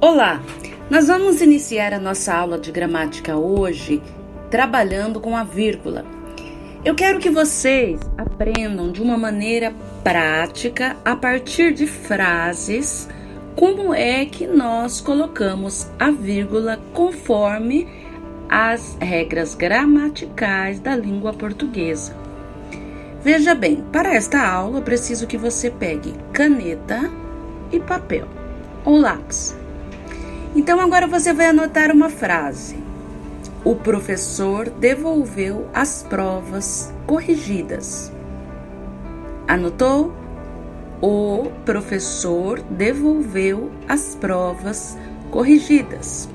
Olá! Nós vamos iniciar a nossa aula de gramática hoje trabalhando com a vírgula. Eu quero que vocês aprendam de uma maneira prática, a partir de frases, como é que nós colocamos a vírgula conforme as regras gramaticais da língua portuguesa. Veja bem, para esta aula preciso que você pegue caneta e papel ou lápis. Então agora você vai anotar uma frase. O professor devolveu as provas corrigidas. Anotou? O professor devolveu as provas corrigidas.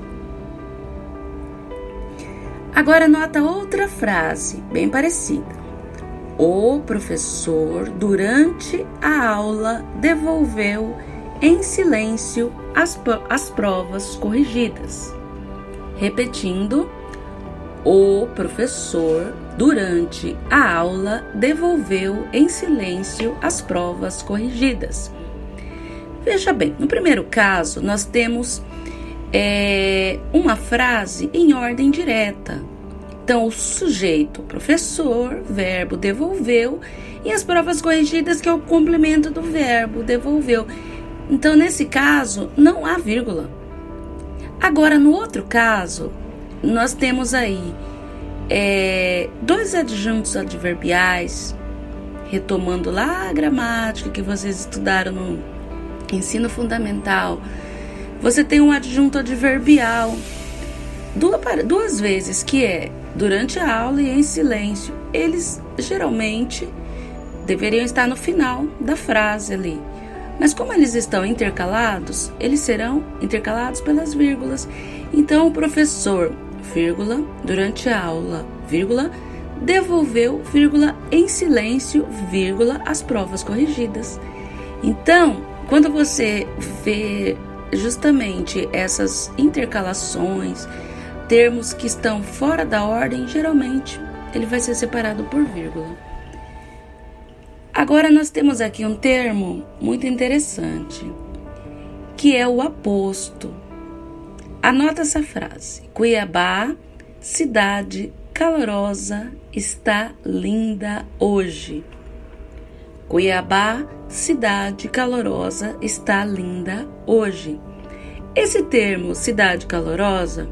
Agora anota outra frase bem parecida. O professor, durante a aula, devolveu em silêncio as, as provas corrigidas. Repetindo, o professor, durante a aula, devolveu em silêncio as provas corrigidas. Veja bem, no primeiro caso, nós temos é, uma frase em ordem direta. Então, o sujeito, professor, verbo devolveu, e as provas corrigidas, que é o complemento do verbo devolveu. Então, nesse caso, não há vírgula. Agora, no outro caso, nós temos aí é, dois adjuntos adverbiais, retomando lá a gramática que vocês estudaram no ensino fundamental. Você tem um adjunto adverbial duas, duas vezes, que é durante a aula e em silêncio. Eles geralmente deveriam estar no final da frase ali. Mas como eles estão intercalados, eles serão intercalados pelas vírgulas. Então o professor, vírgula, durante a aula, vírgula, devolveu, vírgula, em silêncio, vírgula, as provas corrigidas. Então, quando você vê justamente essas intercalações, termos que estão fora da ordem, geralmente ele vai ser separado por vírgula. Agora nós temos aqui um termo muito interessante, que é o aposto. Anota essa frase: Cuiabá, cidade calorosa, está linda hoje. Cuiabá, cidade calorosa, está linda hoje. Esse termo cidade calorosa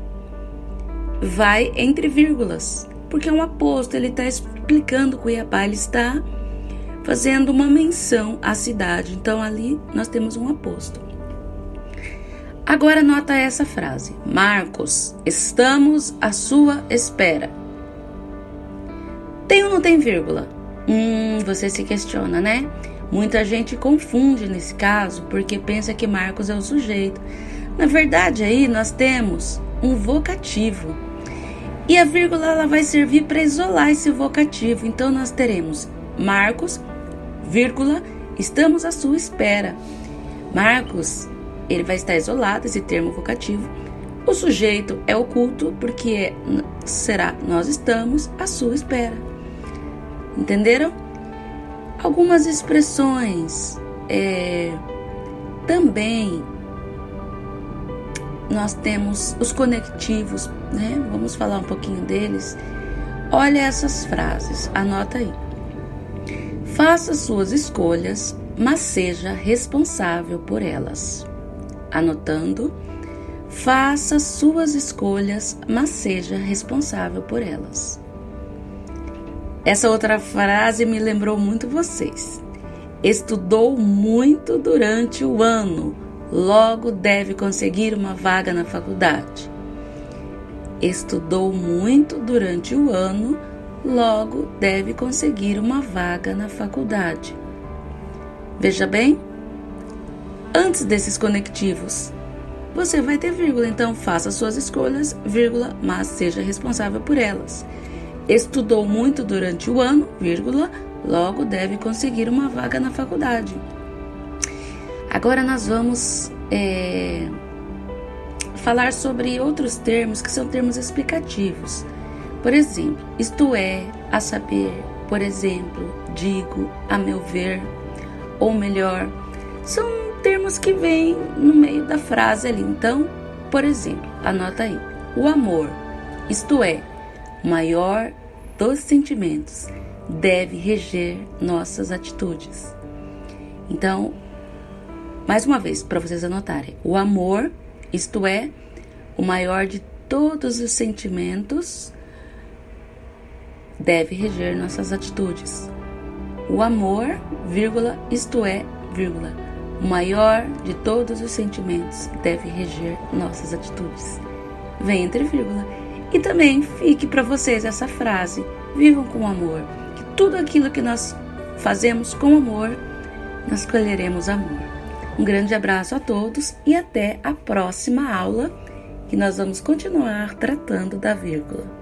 vai entre vírgulas, porque é um aposto, ele está explicando Cuiabá, ele está fazendo uma menção à cidade. Então ali nós temos um aposto. Agora nota essa frase: Marcos, estamos à sua espera. Tem ou não tem vírgula? Hum, você se questiona, né? Muita gente confunde nesse caso porque pensa que Marcos é o sujeito. Na verdade, aí nós temos um vocativo. E a vírgula ela vai servir para isolar esse vocativo. Então nós teremos Marcos vírgula, estamos à sua espera. Marcos, ele vai estar isolado, esse termo vocativo. O sujeito é oculto porque será nós estamos à sua espera. Entenderam? Algumas expressões é, também nós temos os conectivos, né? Vamos falar um pouquinho deles. Olha essas frases, anota aí. Faça suas escolhas, mas seja responsável por elas. Anotando, faça suas escolhas, mas seja responsável por elas. Essa outra frase me lembrou muito vocês. Estudou muito durante o ano, logo deve conseguir uma vaga na faculdade. Estudou muito durante o ano, logo deve conseguir uma vaga na faculdade. Veja bem, antes desses conectivos, você vai ter vírgula, então faça suas escolhas, vírgula, mas seja responsável por elas. Estudou muito durante o ano, vírgula, logo deve conseguir uma vaga na faculdade. Agora nós vamos é, falar sobre outros termos que são termos explicativos. Por exemplo, isto é, a saber, por exemplo, digo, a meu ver, ou melhor, são termos que vêm no meio da frase ali. Então, por exemplo, anota aí: o amor, isto é, maior dos sentimentos, deve reger nossas atitudes. Então, mais uma vez, para vocês anotarem: o amor, isto é, o maior de todos os sentimentos, deve reger nossas atitudes. O amor, vírgula, isto é, vírgula, o maior de todos os sentimentos deve reger nossas atitudes. Vem entre vírgula. E também fique para vocês essa frase: vivam com amor, que tudo aquilo que nós fazemos com amor, nós colheremos amor. Um grande abraço a todos e até a próxima aula, que nós vamos continuar tratando da vírgula.